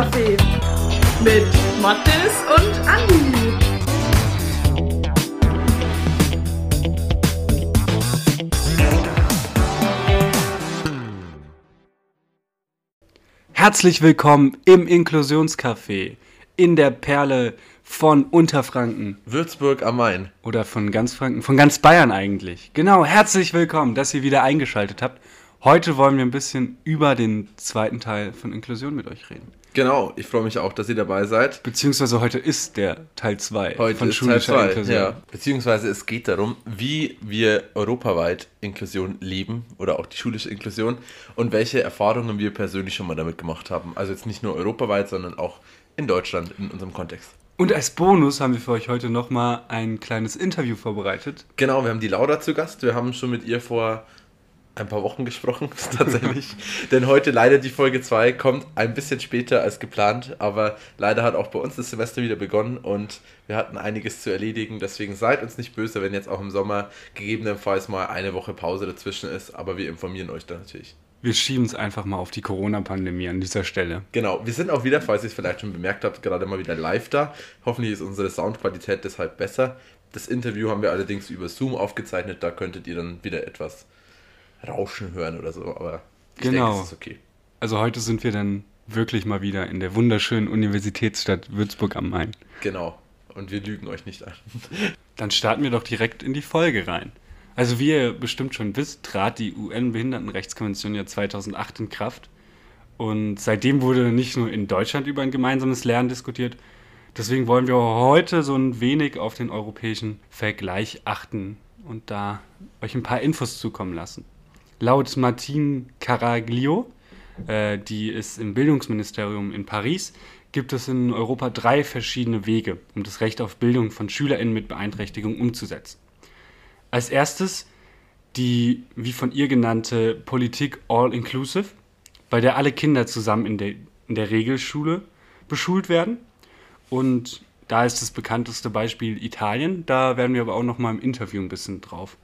Inklusionscafé mit Mattes und Andi. Herzlich willkommen im Inklusionscafé in der Perle von Unterfranken. Würzburg am Main. Oder von ganz Franken, von ganz Bayern eigentlich. Genau, herzlich willkommen, dass ihr wieder eingeschaltet habt. Heute wollen wir ein bisschen über den zweiten Teil von Inklusion mit euch reden. Genau, ich freue mich auch, dass ihr dabei seid. Beziehungsweise heute ist der Teil 2 Heute von ist Teil schulischer 2, Inklusion. ja. Beziehungsweise es geht darum, wie wir europaweit Inklusion leben oder auch die schulische Inklusion und welche Erfahrungen wir persönlich schon mal damit gemacht haben. Also jetzt nicht nur europaweit, sondern auch in Deutschland in unserem Kontext. Und als Bonus haben wir für euch heute nochmal ein kleines Interview vorbereitet. Genau, wir haben die Laura zu Gast. Wir haben schon mit ihr vor ein paar Wochen gesprochen, tatsächlich. Denn heute leider die Folge 2 kommt ein bisschen später als geplant, aber leider hat auch bei uns das Semester wieder begonnen und wir hatten einiges zu erledigen. Deswegen seid uns nicht böse, wenn jetzt auch im Sommer gegebenenfalls mal eine Woche Pause dazwischen ist, aber wir informieren euch da natürlich. Wir schieben es einfach mal auf die Corona-Pandemie an dieser Stelle. Genau, wir sind auch wieder, falls ihr es vielleicht schon bemerkt habt, gerade mal wieder live da. Hoffentlich ist unsere Soundqualität deshalb besser. Das Interview haben wir allerdings über Zoom aufgezeichnet, da könntet ihr dann wieder etwas Rauschen hören oder so, aber ich Genau. denke, es ist okay. Also heute sind wir dann wirklich mal wieder in der wunderschönen Universitätsstadt Würzburg am Main. Genau. Und wir lügen euch nicht an. Dann starten wir doch direkt in die Folge rein. Also wie ihr bestimmt schon wisst, trat die UN-Behindertenrechtskonvention ja 2008 in Kraft. Und seitdem wurde nicht nur in Deutschland über ein gemeinsames Lernen diskutiert. Deswegen wollen wir heute so ein wenig auf den europäischen Vergleich achten und da euch ein paar Infos zukommen lassen. Laut Martine Caraglio, äh, die ist im Bildungsministerium in Paris, gibt es in Europa drei verschiedene Wege, um das Recht auf Bildung von SchülerInnen mit Beeinträchtigung umzusetzen. Als erstes die, wie von ihr genannte Politik All-Inclusive, bei der alle Kinder zusammen in der, in der Regelschule beschult werden. Und da ist das bekannteste Beispiel Italien. Da werden wir aber auch noch mal im Interview ein bisschen drauf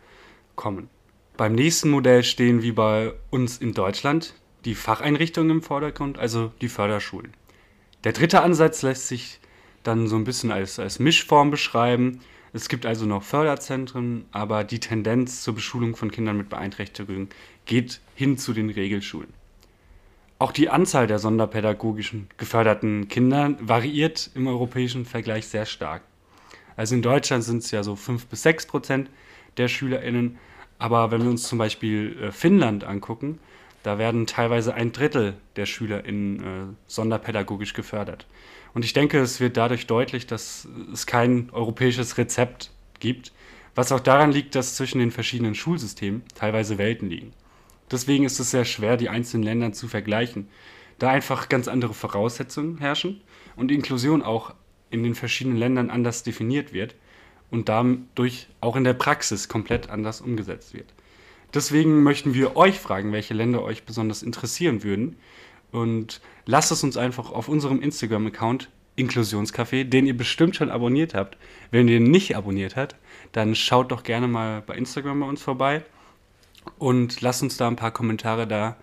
kommen. Beim nächsten Modell stehen wie bei uns in Deutschland die Facheinrichtungen im Vordergrund, also die Förderschulen. Der dritte Ansatz lässt sich dann so ein bisschen als, als Mischform beschreiben. Es gibt also noch Förderzentren, aber die Tendenz zur Beschulung von Kindern mit Beeinträchtigungen geht hin zu den Regelschulen. Auch die Anzahl der sonderpädagogischen geförderten Kinder variiert im europäischen Vergleich sehr stark. Also in Deutschland sind es ja so 5 bis 6 Prozent der SchülerInnen, aber wenn wir uns zum Beispiel äh, Finnland angucken, da werden teilweise ein Drittel der SchülerInnen äh, sonderpädagogisch gefördert. Und ich denke, es wird dadurch deutlich, dass es kein europäisches Rezept gibt, was auch daran liegt, dass zwischen den verschiedenen Schulsystemen teilweise Welten liegen. Deswegen ist es sehr schwer, die einzelnen Länder zu vergleichen, da einfach ganz andere Voraussetzungen herrschen und Inklusion auch in den verschiedenen Ländern anders definiert wird und dadurch auch in der Praxis komplett anders umgesetzt wird. Deswegen möchten wir euch fragen, welche Länder euch besonders interessieren würden. Und lasst es uns einfach auf unserem Instagram-Account Inklusionscafé, den ihr bestimmt schon abonniert habt. Wenn ihr ihn nicht abonniert habt, dann schaut doch gerne mal bei Instagram bei uns vorbei und lasst uns da ein paar Kommentare da,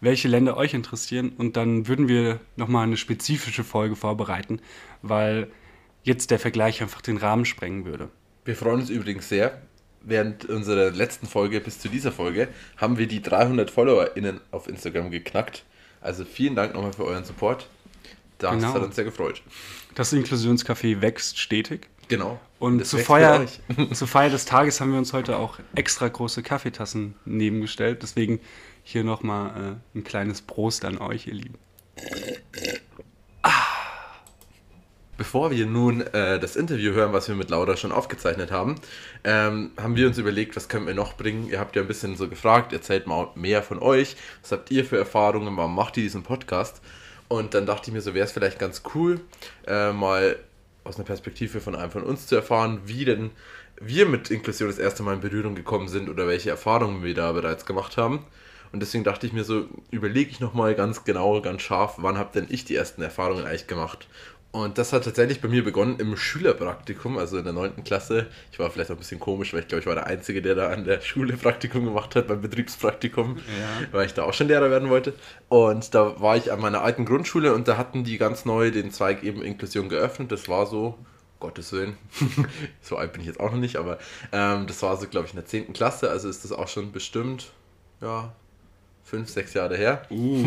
welche Länder euch interessieren. Und dann würden wir nochmal eine spezifische Folge vorbereiten, weil jetzt der Vergleich einfach den Rahmen sprengen würde. Wir freuen uns übrigens sehr. Während unserer letzten Folge bis zu dieser Folge haben wir die 300 FollowerInnen auf Instagram geknackt. Also vielen Dank nochmal für euren Support. Das Genau. hat uns sehr gefreut. Das Inklusionscafé wächst stetig. Genau. Und zur Feier, zur Feier des Tages haben wir uns heute auch extra große Kaffeetassen nebengestellt. Deswegen hier nochmal äh, ein kleines Prost an euch, ihr Lieben. Bevor wir nun äh, das Interview hören, was wir mit Laura schon aufgezeichnet haben, ähm, haben wir uns überlegt, was können wir noch bringen. Ihr habt ja ein bisschen so gefragt, erzählt mal mehr von euch. Was habt ihr für Erfahrungen? Warum macht ihr diesen Podcast? Und dann dachte ich mir, so wäre es vielleicht ganz cool, äh, mal aus einer Perspektive von einem von uns zu erfahren, wie denn wir mit Inklusion das erste Mal in Berührung gekommen sind oder welche Erfahrungen wir da bereits gemacht haben. Und deswegen dachte ich mir so, überlege ich nochmal ganz genau, ganz scharf, wann habe denn ich die ersten Erfahrungen eigentlich gemacht? Und das hat tatsächlich bei mir begonnen im Schülerpraktikum, also in der 9. Klasse. Ich war vielleicht auch ein bisschen komisch, weil ich glaube, ich war der Einzige, der da an der Schule Praktikum gemacht hat, beim Betriebspraktikum, ja. weil ich da auch schon Lehrer werden wollte. Und da war ich an meiner alten Grundschule und da hatten die ganz neu den Zweig eben Inklusion geöffnet. Das war so, Gottes Willen, so alt bin ich jetzt auch noch nicht, aber ähm, das war so, glaube ich, in der 10. Klasse, also ist das auch schon bestimmt, ja, fünf, sechs Jahre her. Uh.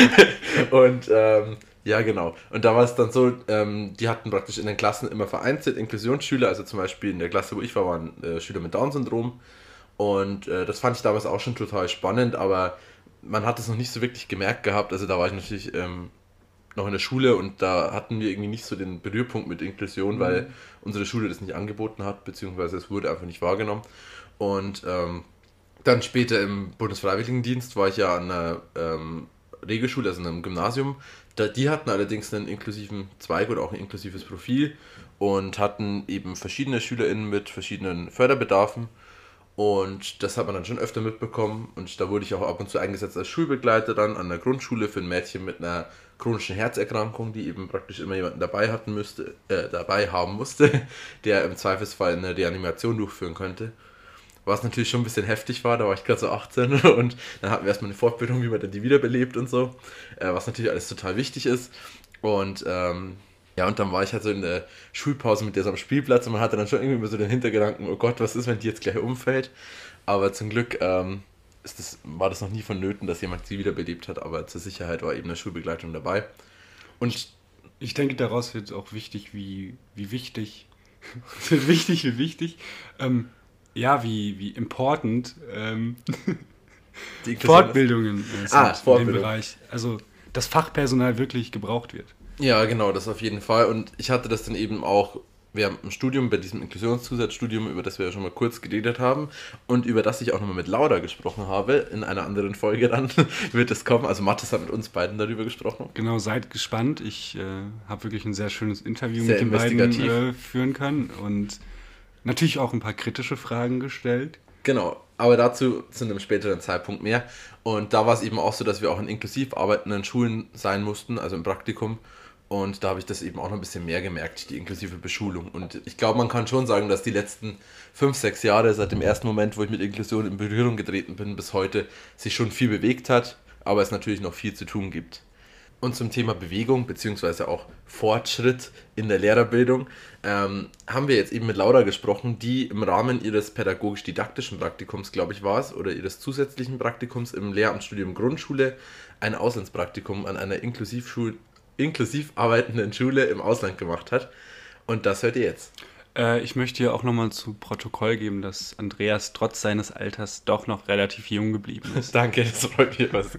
und ähm, ja, genau. Und da war es dann so, ähm, die hatten praktisch in den Klassen immer vereinzelt Inklusionsschüler, also zum Beispiel in der Klasse, wo ich war, waren äh, Schüler mit Down-Syndrom. Und äh, das fand ich damals auch schon total spannend, aber man hat es noch nicht so wirklich gemerkt gehabt. Also da war ich natürlich ähm, noch in der Schule und da hatten wir irgendwie nicht so den Berührpunkt mit Inklusion, mhm. weil unsere Schule das nicht angeboten hat, beziehungsweise es wurde einfach nicht wahrgenommen. Und ähm, dann später im Bundesfreiwilligendienst war ich ja an einer ähm, Regelschule, also in einem Gymnasium. Die hatten allerdings einen inklusiven Zweig oder auch ein inklusives Profil und hatten eben verschiedene SchülerInnen mit verschiedenen Förderbedarfen. Und das hat man dann schon öfter mitbekommen. Und da wurde ich auch ab und zu eingesetzt als Schulbegleiter dann an der Grundschule für ein Mädchen mit einer chronischen Herzerkrankung, die eben praktisch immer jemanden dabei hatten müsste, äh, dabei haben musste, der im Zweifelsfall eine Reanimation durchführen könnte was natürlich schon ein bisschen heftig war. Da war ich gerade so 18 und dann hatten wir erstmal eine Fortbildung, wie man dann die wiederbelebt und so, äh, was natürlich alles total wichtig ist. Und ähm, ja, und dann war ich halt so in der Schulpause mit der so am Spielplatz und man hatte dann schon irgendwie so den Hintergedanken, oh Gott, was ist, wenn die jetzt gleich umfällt? Aber zum Glück ähm, ist das, war das noch nie vonnöten, dass jemand sie wiederbelebt hat, aber zur Sicherheit war eben eine Schulbegleitung dabei. Und ich denke, daraus wird auch wichtig, wie, wie wichtig, wichtig, wie wichtig, ähm, ja, wie, wie important ähm, Fortbildungen äh, sind ah, Fortbildung. in dem Bereich. Also, dass Fachpersonal wirklich gebraucht wird. Ja, genau, das auf jeden Fall. Und ich hatte das dann eben auch während dem Studium, bei diesem Inklusionszusatzstudium, über das wir ja schon mal kurz geredet haben und über das ich auch nochmal mit Laura gesprochen habe, in einer anderen Folge dann wird es kommen. Also Mathis hat mit uns beiden darüber gesprochen. Genau, seid gespannt. Ich äh, habe wirklich ein sehr schönes Interview sehr mit den beiden äh, führen können und Natürlich auch ein paar kritische Fragen gestellt. Genau, aber dazu zu einem späteren Zeitpunkt mehr. Und da war es eben auch so, dass wir auch in inklusiv arbeitenden Schulen sein mussten, also im Praktikum. Und da habe ich das eben auch noch ein bisschen mehr gemerkt, die inklusive Beschulung. Und ich glaube, man kann schon sagen, dass die letzten fünf, sechs Jahre, seit dem ersten Moment, wo ich mit Inklusion in Berührung getreten bin, bis heute, sich schon viel bewegt hat, aber es natürlich noch viel zu tun gibt. Und zum Thema Bewegung beziehungsweise auch Fortschritt in der Lehrerbildung ähm, haben wir jetzt eben mit Laura gesprochen, die im Rahmen ihres pädagogisch-didaktischen Praktikums, glaube ich, war es, oder ihres zusätzlichen Praktikums im Lehramtsstudium Grundschule ein Auslandspraktikum an einer Inklusivschul inklusiv arbeitenden Schule im Ausland gemacht hat. Und das hört ihr jetzt. Äh, ich möchte hier auch nochmal zu Protokoll geben, dass Andreas trotz seines Alters doch noch relativ jung geblieben ist. Danke, das freut mich was.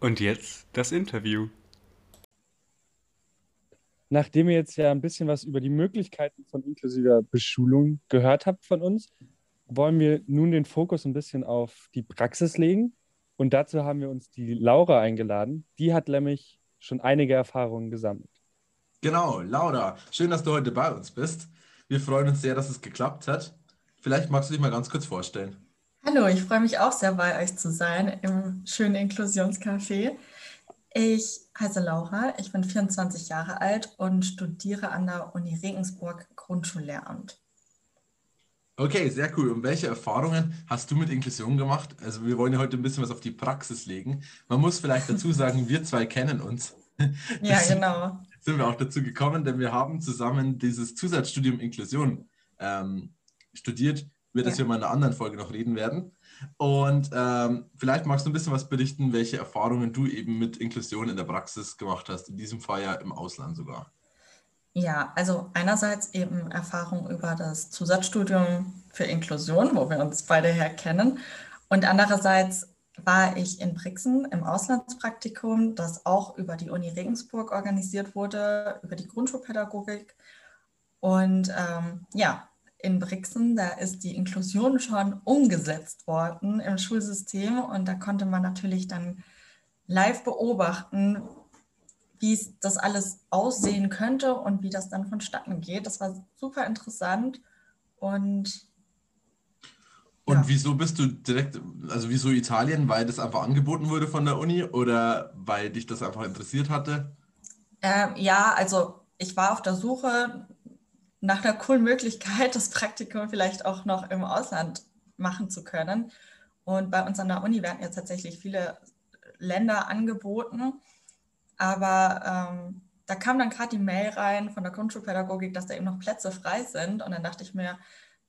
Und jetzt das Interview. Nachdem ihr jetzt ja ein bisschen was über die Möglichkeiten von inklusiver Beschulung gehört habt von uns, wollen wir nun den Fokus ein bisschen auf die Praxis legen. Und dazu haben wir uns die Laura eingeladen. Die hat nämlich schon einige Erfahrungen gesammelt. Genau, Laura, schön, dass du heute bei uns bist. Wir freuen uns sehr, dass es geklappt hat. Vielleicht magst du dich mal ganz kurz vorstellen. Hallo, ich freue mich auch sehr bei euch zu sein im schönen Inklusionscafé. Ich heiße Laura, ich bin 24 Jahre alt und studiere an der Uni Regensburg Grundschullehramt. Okay, sehr cool. Und welche Erfahrungen hast du mit Inklusion gemacht? Also wir wollen ja heute ein bisschen was auf die Praxis legen. Man muss vielleicht dazu sagen, wir zwei kennen uns. Ja, genau. Sind wir auch dazu gekommen, denn wir haben zusammen dieses Zusatzstudium Inklusion ähm, studiert über das ja. wir mal in einer anderen Folge noch reden werden. Und ähm, vielleicht magst du ein bisschen was berichten, welche Erfahrungen du eben mit Inklusion in der Praxis gemacht hast, in diesem Fall ja im Ausland sogar. Ja, also einerseits eben Erfahrung über das Zusatzstudium für Inklusion, wo wir uns beide herkennen. Und andererseits war ich in Brixen im Auslandspraktikum, das auch über die Uni Regensburg organisiert wurde, über die Grundschulpädagogik. Und ähm, ja, in Brixen, da ist die Inklusion schon umgesetzt worden im Schulsystem und da konnte man natürlich dann live beobachten, wie das alles aussehen könnte und wie das dann vonstatten geht. Das war super interessant und Und Ja. wieso bist du direkt, also wieso Italien? Weil das einfach angeboten wurde von der Uni oder weil dich das einfach interessiert hatte? Ähm, ja, also ich war auf der Suche nach einer coolen Möglichkeit, das Praktikum vielleicht auch noch im Ausland machen zu können. Und bei uns an der Uni werden jetzt tatsächlich viele Länder angeboten. Aber ähm, da kam dann gerade die Mail rein von der Grundschulpädagogik, dass da eben noch Plätze frei sind. Und dann dachte ich mir,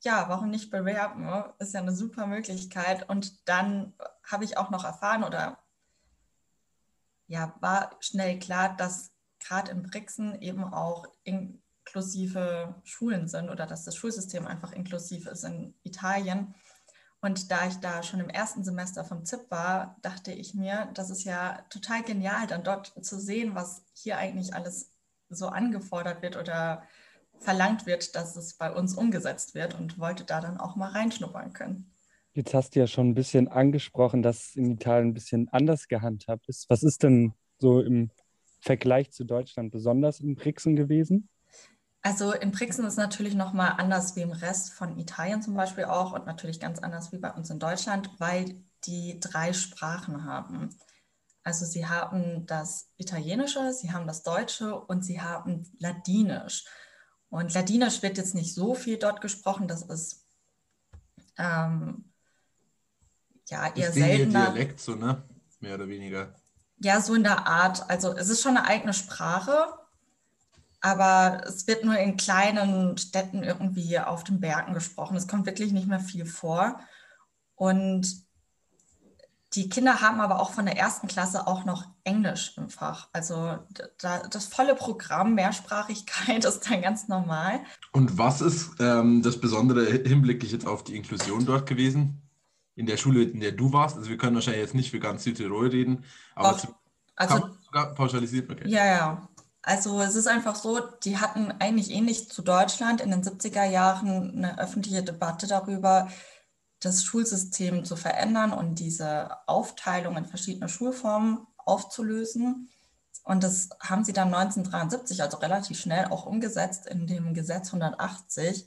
ja, warum nicht bewerben? Ist ja eine super Möglichkeit. Und dann habe ich auch noch erfahren oder ja, war schnell klar, dass gerade in Brixen eben auch inklusive Schulen sind oder dass das Schulsystem einfach inklusiv ist in Italien. Und da ich da schon im ersten Semester vom ZIP war, dachte ich mir, das ist ja total genial, dann dort zu sehen, was hier eigentlich alles so angefordert wird oder verlangt wird, dass es bei uns umgesetzt wird und wollte da dann auch mal reinschnuppern können. Jetzt hast du ja schon ein bisschen angesprochen, dass in Italien ein bisschen anders gehandhabt ist. Was ist denn so im Vergleich zu Deutschland besonders in Brixen gewesen? Also in Brixen ist natürlich nochmal anders wie im Rest von Italien zum Beispiel auch und natürlich ganz anders wie bei uns in Deutschland, weil die drei Sprachen haben. Also sie haben das Italienische, sie haben das Deutsche und sie haben Ladinisch. Und Ladinisch wird jetzt nicht so viel dort gesprochen, das ist ähm, ja eher gängige seltener. Dialekt, so, ne? Mehr oder weniger. Ja, so in der Art. Also es ist schon eine eigene Sprache, aber es wird nur in kleinen Städten irgendwie auf den Bergen gesprochen. Es kommt wirklich nicht mehr viel vor. Und die Kinder haben aber auch von der ersten Klasse auch noch Englisch im Fach. Also da, das volle Programm Mehrsprachigkeit ist dann ganz normal. Und was ist ähm, das Besondere hinblicklich jetzt auf die Inklusion dort gewesen? In der Schule, in der du warst? Also wir können wahrscheinlich jetzt nicht für ganz Südtirol reden, aber kann Also pauschalisiert. Okay. Ja, ja. Also es ist einfach so, die hatten eigentlich ähnlich zu Deutschland in den 70er Jahren eine öffentliche Debatte darüber, das Schulsystem zu verändern und diese Aufteilung in verschiedene Schulformen aufzulösen. Und das haben sie dann 1973, also relativ schnell, auch umgesetzt in dem Gesetz 180.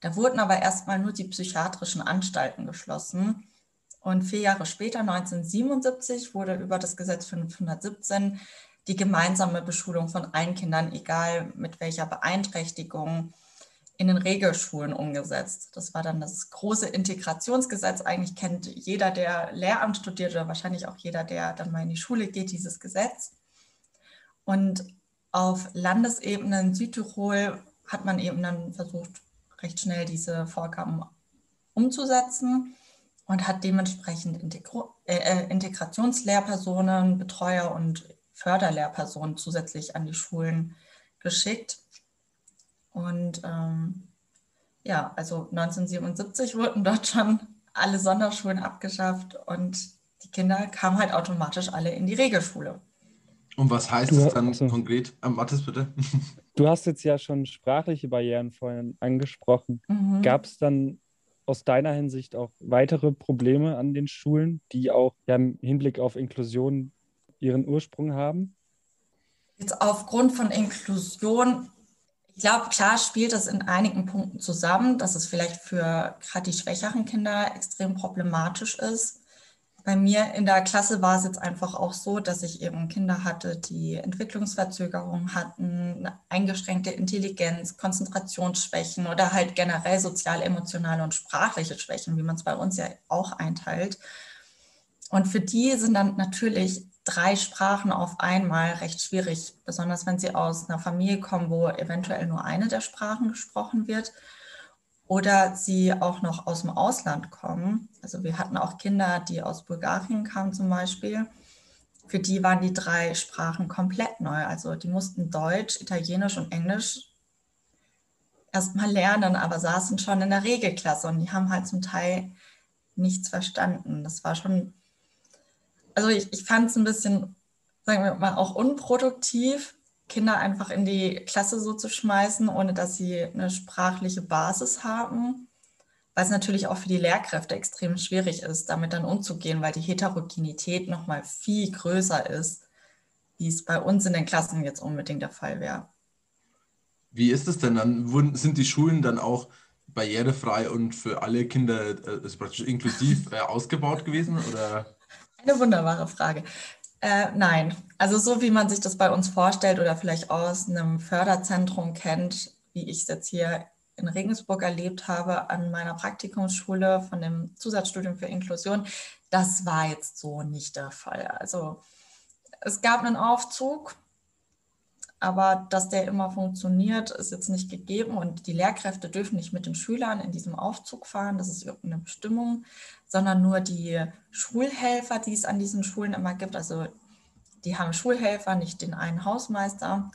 Da wurden aber erstmal nur die psychiatrischen Anstalten geschlossen. Und vier Jahre später, 1977, wurde über das Gesetz 517 die gemeinsame Beschulung von allen Kindern, egal mit welcher Beeinträchtigung, in den Regelschulen umgesetzt. Das war dann das große Integrationsgesetz. Eigentlich kennt jeder, der Lehramt studiert oder wahrscheinlich auch jeder, der dann mal in die Schule geht, dieses Gesetz. Und auf Landesebene in Südtirol hat man eben dann versucht, recht schnell diese Vorgaben umzusetzen und hat dementsprechend Integro äh, Integrationslehrpersonen, Betreuer und Förderlehrpersonen zusätzlich an die Schulen geschickt. Und ähm, ja, also 1977 wurden dort schon alle Sonderschulen abgeschafft und die Kinder kamen halt automatisch alle in die Regelschule. Und was heißt Du- es dann achso. konkret? Ähm, Mathis, bitte. Du hast jetzt ja schon sprachliche Barrieren vorhin angesprochen. Mhm. Gab es dann aus deiner Hinsicht auch weitere Probleme an den Schulen, die auch ja, im Hinblick auf Inklusion ihren Ursprung haben? Jetzt aufgrund von Inklusion, ich glaube, klar spielt das in einigen Punkten zusammen, dass es vielleicht für gerade die schwächeren Kinder extrem problematisch ist. Bei mir in der Klasse war es jetzt einfach auch so, dass ich eben Kinder hatte, die Entwicklungsverzögerungen hatten, eingeschränkte Intelligenz, Konzentrationsschwächen oder halt generell sozial-emotionale und sprachliche Schwächen, wie man es bei uns ja auch einteilt. Und für die sind dann natürlich drei Sprachen auf einmal recht schwierig, besonders wenn sie aus einer Familie kommen, wo eventuell nur eine der Sprachen gesprochen wird oder sie auch noch aus dem Ausland kommen. Also wir hatten auch Kinder, die aus Bulgarien kamen zum Beispiel. Für die waren die drei Sprachen komplett neu. Also die mussten Deutsch, Italienisch und Englisch erstmal lernen, aber saßen schon in der Regelklasse und die haben halt zum Teil nichts verstanden. Das war schon also ich, ich fand es ein bisschen, sagen wir mal, auch unproduktiv, Kinder einfach in die Klasse so zu schmeißen, ohne dass sie eine sprachliche Basis haben, weil es natürlich auch für die Lehrkräfte extrem schwierig ist, damit dann umzugehen, weil die Heterogenität nochmal viel größer ist, wie es bei uns in den Klassen jetzt unbedingt der Fall wäre. Wie ist es denn dann? Sind die Schulen dann auch barrierefrei und für alle Kinder äh, also praktisch inklusiv äh, ausgebaut gewesen? Oder? Eine wunderbare Frage. Äh, nein, also so wie man sich das bei uns vorstellt oder vielleicht aus einem Förderzentrum kennt, wie ich es jetzt hier in Regensburg erlebt habe an meiner Praktikumsschule von dem Zusatzstudium für Inklusion, das war jetzt so nicht der Fall. Also es gab einen Aufzug, aber dass der immer funktioniert, ist jetzt nicht gegeben und die Lehrkräfte dürfen nicht mit den Schülern in diesem Aufzug fahren, das ist irgendeine Bestimmung, sondern nur die Schulhelfer, die es an diesen Schulen immer gibt. Also die haben Schulhelfer, nicht den einen Hausmeister.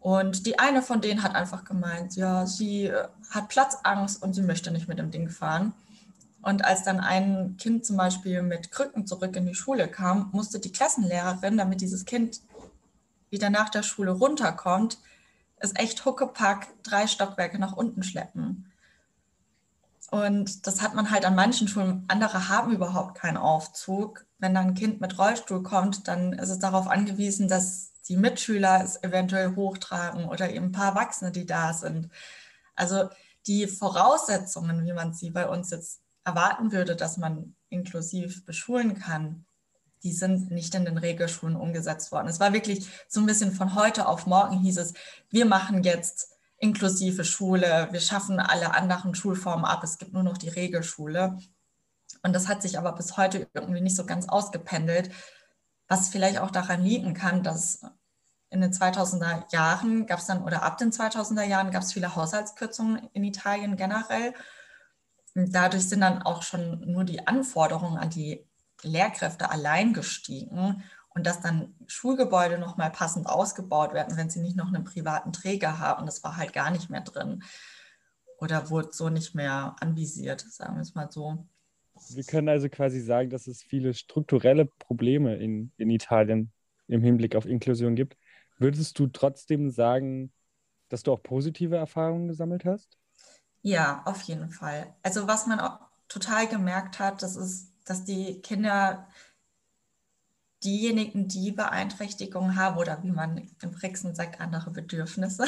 Und die eine von denen hat einfach gemeint, ja, sie äh, hat Platzangst und sie möchte nicht mit dem Ding fahren. Und als dann ein Kind zum Beispiel mit Krücken zurück in die Schule kam, musste die Klassenlehrerin, damit dieses Kind wieder nach der Schule runterkommt, es echt huckepack drei Stockwerke nach unten schleppen. Und das hat man halt an manchen Schulen. Andere haben überhaupt keinen Aufzug. Wenn dann ein Kind mit Rollstuhl kommt, dann ist es darauf angewiesen, dass die Mitschüler es eventuell hochtragen oder eben ein paar Erwachsene, die da sind. Also die Voraussetzungen, wie man sie bei uns jetzt erwarten würde, dass man inklusiv beschulen kann, die sind nicht in den Regelschulen umgesetzt worden. Es war wirklich so ein bisschen von heute auf morgen hieß es, wir machen jetzt inklusive Schule, wir schaffen alle anderen Schulformen ab, es gibt nur noch die Regelschule. Und das hat sich aber bis heute irgendwie nicht so ganz ausgependelt, was vielleicht auch daran liegen kann, dass in den 2000er Jahren gab es dann, oder ab den 2000er Jahren gab es viele Haushaltskürzungen in Italien generell. Und dadurch sind dann auch schon nur die Anforderungen an die Lehrkräfte allein gestiegen und dass dann Schulgebäude nochmal passend ausgebaut werden, wenn sie nicht noch einen privaten Träger haben. Das war halt gar nicht mehr drin oder wurde so nicht mehr anvisiert, sagen wir es mal so. Wir können also quasi sagen, dass es viele strukturelle Probleme in, in Italien im Hinblick auf Inklusion gibt. Würdest du trotzdem sagen, dass du auch positive Erfahrungen gesammelt hast? Ja, auf jeden Fall. Also was man auch total gemerkt hat, das ist, dass die Kinder diejenigen, die Beeinträchtigungen haben oder wie man im Brixen sagt, andere Bedürfnisse,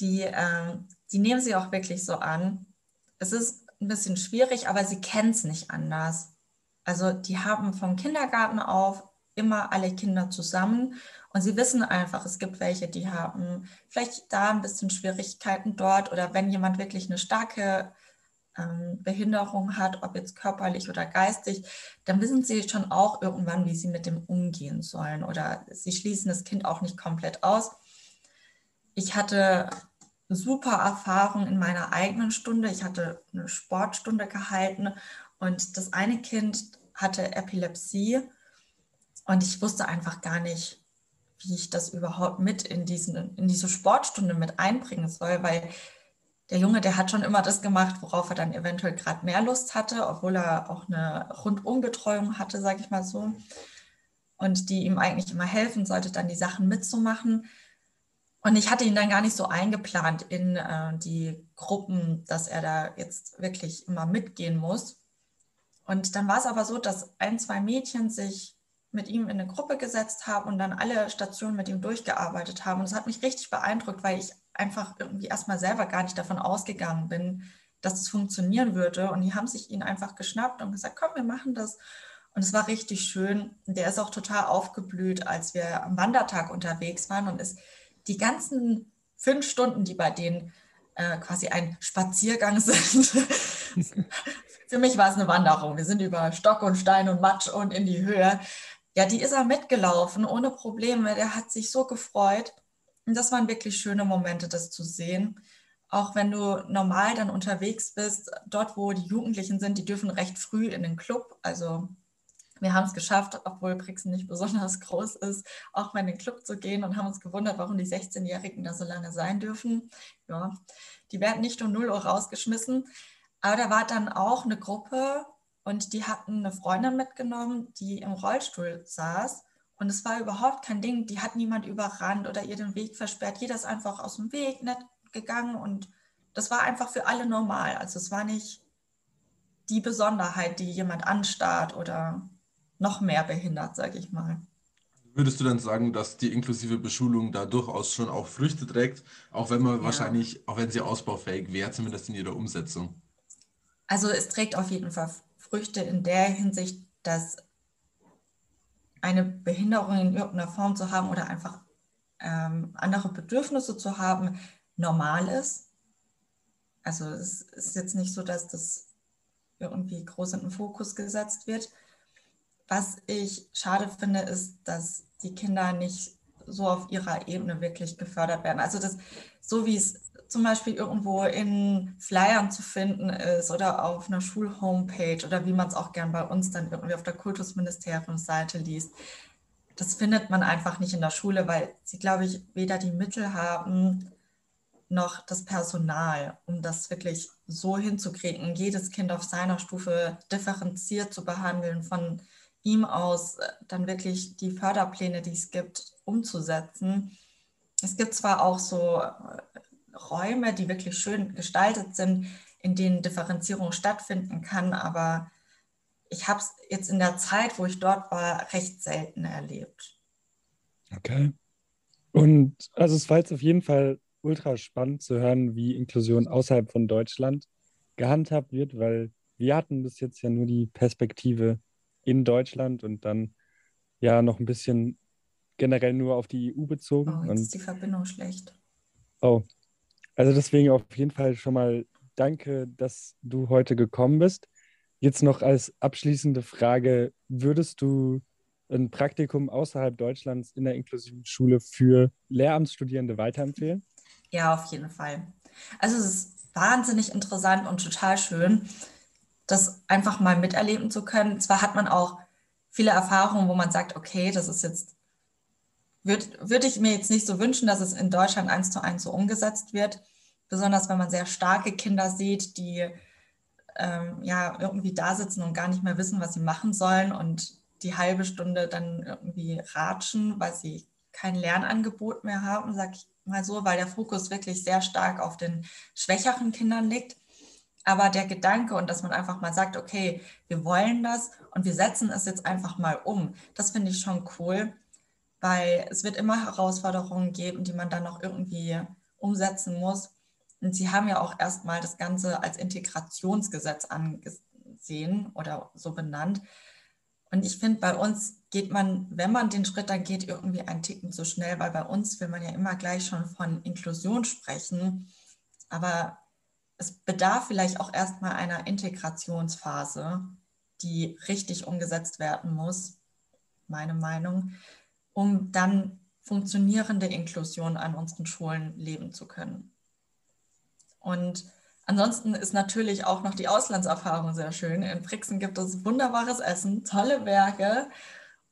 die, äh, die nehmen sie auch wirklich so an. Es ist ein bisschen schwierig, aber sie kennen es nicht anders. Also die haben vom Kindergarten auf immer alle Kinder zusammen und sie wissen einfach, es gibt welche, die haben vielleicht da ein bisschen Schwierigkeiten dort oder wenn jemand wirklich eine starke ähm, Behinderung hat, ob jetzt körperlich oder geistig, dann wissen sie schon auch irgendwann, wie sie mit dem umgehen sollen oder sie schließen das Kind auch nicht komplett aus. Ich hatte super Erfahrung in meiner eigenen Stunde. Ich hatte eine Sportstunde gehalten und das eine Kind hatte Epilepsie und ich wusste einfach gar nicht, wie ich das überhaupt mit in, diesen, in diese Sportstunde mit einbringen soll, weil der Junge, der hat schon immer das gemacht, worauf er dann eventuell gerade mehr Lust hatte, obwohl er auch eine Rundumbetreuung hatte, sage ich mal so, und die ihm eigentlich immer helfen sollte, dann die Sachen mitzumachen. Und ich hatte ihn dann gar nicht so eingeplant in äh, die Gruppen, dass er da jetzt wirklich immer mitgehen muss. Und dann war es aber so, dass ein, zwei Mädchen sich mit ihm in eine Gruppe gesetzt haben und dann alle Stationen mit ihm durchgearbeitet haben. Und das hat mich richtig beeindruckt, weil ich einfach irgendwie erstmal selber gar nicht davon ausgegangen bin, dass es funktionieren würde. Und die haben sich ihn einfach geschnappt und gesagt, komm, wir machen das. Und es war richtig schön. Der ist auch total aufgeblüht, als wir am Wandertag unterwegs waren und ist die ganzen fünf Stunden, die bei denen äh, quasi ein Spaziergang sind. Für mich war es eine Wanderung. Wir sind über Stock und Stein und Matsch und in die Höhe. Ja, die ist er mitgelaufen, ohne Probleme. Der hat sich so gefreut. Und das waren wirklich schöne Momente, das zu sehen. Auch wenn du normal dann unterwegs bist, dort, wo die Jugendlichen sind, die dürfen recht früh in den Club. Also wir haben es geschafft, obwohl Brixen nicht besonders groß ist, auch mal in den Club zu gehen und haben uns gewundert, warum die 16-Jährigen da so lange sein dürfen. Ja, die werden nicht um 0 Uhr rausgeschmissen. Aber da war dann auch eine Gruppe und die hatten eine Freundin mitgenommen, die im Rollstuhl saß. Und es war überhaupt kein Ding. Die hat niemand überrannt oder ihr den Weg versperrt. Jeder ist einfach aus dem Weg nicht gegangen und das war einfach für alle normal. Also es war nicht die Besonderheit, die jemand anstarrt oder noch mehr behindert, sage ich mal. Würdest du dann sagen, dass die inklusive Beschulung da durchaus schon auch Früchte trägt, auch wenn man Ja. wahrscheinlich, auch wenn sie ausbaufähig wäre, zumindest in ihrer Umsetzung? Also es trägt auf jeden Fall Früchte in der Hinsicht, dass eine Behinderung in irgendeiner Form zu haben oder einfach ähm, andere Bedürfnisse zu haben, normal ist. Also es ist jetzt nicht so, dass das irgendwie groß in den Fokus gesetzt wird. Was ich schade finde, ist, dass die Kinder nicht so auf ihrer Ebene wirklich gefördert werden. Also das, so wie es zum Beispiel irgendwo in Flyern zu finden ist oder auf einer Schulhomepage oder wie man es auch gern bei uns dann irgendwie auf der Kultusministeriumsseite liest. Das findet man einfach nicht in der Schule, weil sie, glaube ich, weder die Mittel haben noch das Personal, um das wirklich so hinzukriegen, jedes Kind auf seiner Stufe differenziert zu behandeln, von ihm aus äh, dann wirklich die Förderpläne, die es gibt, umzusetzen. Es gibt zwar auch so äh, Räume, die wirklich schön gestaltet sind, in denen Differenzierung stattfinden kann, aber ich habe es jetzt in der Zeit, wo ich dort war, recht selten erlebt. Okay. Und also es war jetzt auf jeden Fall ultra spannend zu hören, wie Inklusion außerhalb von Deutschland gehandhabt wird, weil wir hatten bis jetzt ja nur die Perspektive in Deutschland und dann ja noch ein bisschen generell nur auf die EU bezogen. Oh, jetzt ist die Verbindung schlecht. Oh, also deswegen auf jeden Fall schon mal danke, dass du heute gekommen bist. Jetzt noch als abschließende Frage, würdest du ein Praktikum außerhalb Deutschlands in der inklusiven Schule für Lehramtsstudierende weiterempfehlen? Ja, auf jeden Fall. Also es ist wahnsinnig interessant und total schön, das einfach mal miterleben zu können. Zwar hat man auch viele Erfahrungen, wo man sagt, okay, das ist jetzt, würde würd ich mir jetzt nicht so wünschen, dass es in Deutschland eins zu eins so umgesetzt wird. Besonders wenn man sehr starke Kinder sieht, die ähm, ja irgendwie da sitzen und gar nicht mehr wissen, was sie machen sollen und die halbe Stunde dann irgendwie ratschen, weil sie kein Lernangebot mehr haben, sag ich mal so, weil der Fokus wirklich sehr stark auf den schwächeren Kindern liegt. Aber der Gedanke und dass man einfach mal sagt, okay, wir wollen das und wir setzen es jetzt einfach mal um, das finde ich schon cool, weil es wird immer Herausforderungen geben, die man dann noch irgendwie umsetzen muss. Und Sie haben ja auch erstmal das Ganze als Integrationsgesetz angesehen oder so benannt. Und ich finde, bei uns geht man, wenn man den Schritt dann geht, irgendwie einen Ticken zu schnell, weil bei uns will man ja immer gleich schon von Inklusion sprechen. Aber es bedarf vielleicht auch erstmal einer Integrationsphase, die richtig umgesetzt werden muss, meine Meinung, um dann funktionierende Inklusion an unseren Schulen leben zu können. Und ansonsten ist natürlich auch noch die Auslandserfahrung sehr schön. In Brixen gibt es wunderbares Essen, tolle Berge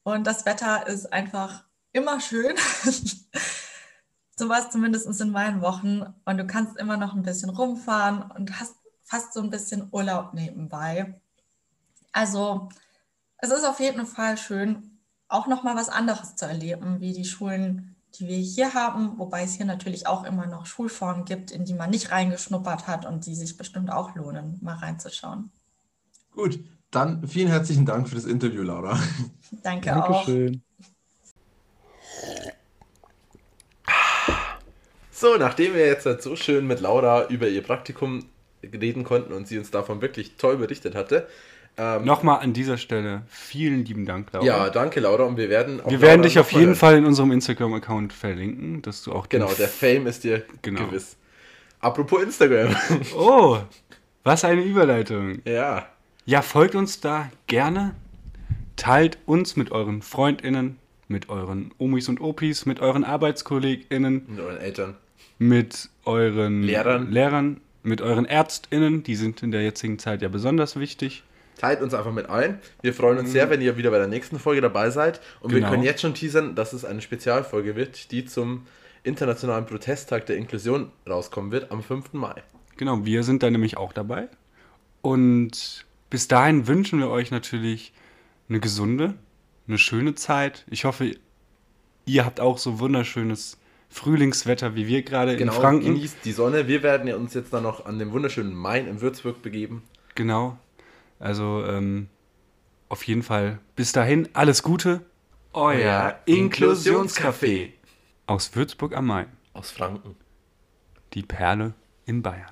und das Wetter ist einfach immer schön. so war es zumindest in meinen Wochen. Und du kannst immer noch ein bisschen rumfahren und hast fast so ein bisschen Urlaub nebenbei. Also es ist auf jeden Fall schön, auch noch mal was anderes zu erleben, wie die Schulen, die wir hier haben, wobei es hier natürlich auch immer noch Schulformen gibt, in die man nicht reingeschnuppert hat und die sich bestimmt auch lohnen, mal reinzuschauen. Gut, dann vielen herzlichen Dank für das Interview, Laura. Danke Dankeschön. So, nachdem wir jetzt halt so schön mit Laura über ihr Praktikum reden konnten und sie uns davon wirklich toll berichtet hatte. Ähm, Nochmal an dieser Stelle vielen lieben Dank, Laura. Ja, danke Laura und wir werden Wir werden dich auf jeden hören. Fall in unserem Instagram-Account verlinken, dass du auch Genau, der Fame ist dir Genau. gewiss. Apropos Instagram. Oh, was eine Überleitung. ja. Ja, folgt uns da gerne. Teilt uns mit euren FreundInnen, mit euren Omis und Opis, mit euren ArbeitskollegInnen, Mit euren Eltern. mit euren Lehrern. Lehrern, mit euren ÄrztInnen, die sind in der jetzigen Zeit ja besonders wichtig. Teilt uns einfach mit ein. Wir freuen uns sehr, wenn ihr wieder bei der nächsten Folge dabei seid. Und wir Mhm. Genau. können jetzt schon teasern, dass es eine Spezialfolge wird, die zum Internationalen Protesttag der Inklusion rauskommen wird am 5. Mai. Genau, wir sind da nämlich auch dabei. Und bis dahin wünschen wir euch natürlich eine gesunde, eine schöne Zeit. Ich hoffe, ihr habt auch so wunderschönes Frühlingswetter wie wir gerade Genau, in Franken. genießt die Sonne. Wir werden ja uns jetzt dann noch an dem wunderschönen Main in Würzburg begeben. Genau. Also ähm, auf jeden Fall bis dahin alles Gute euer Inklusionscafé aus Würzburg am Main, Aus Franken. die Perle in Bayern.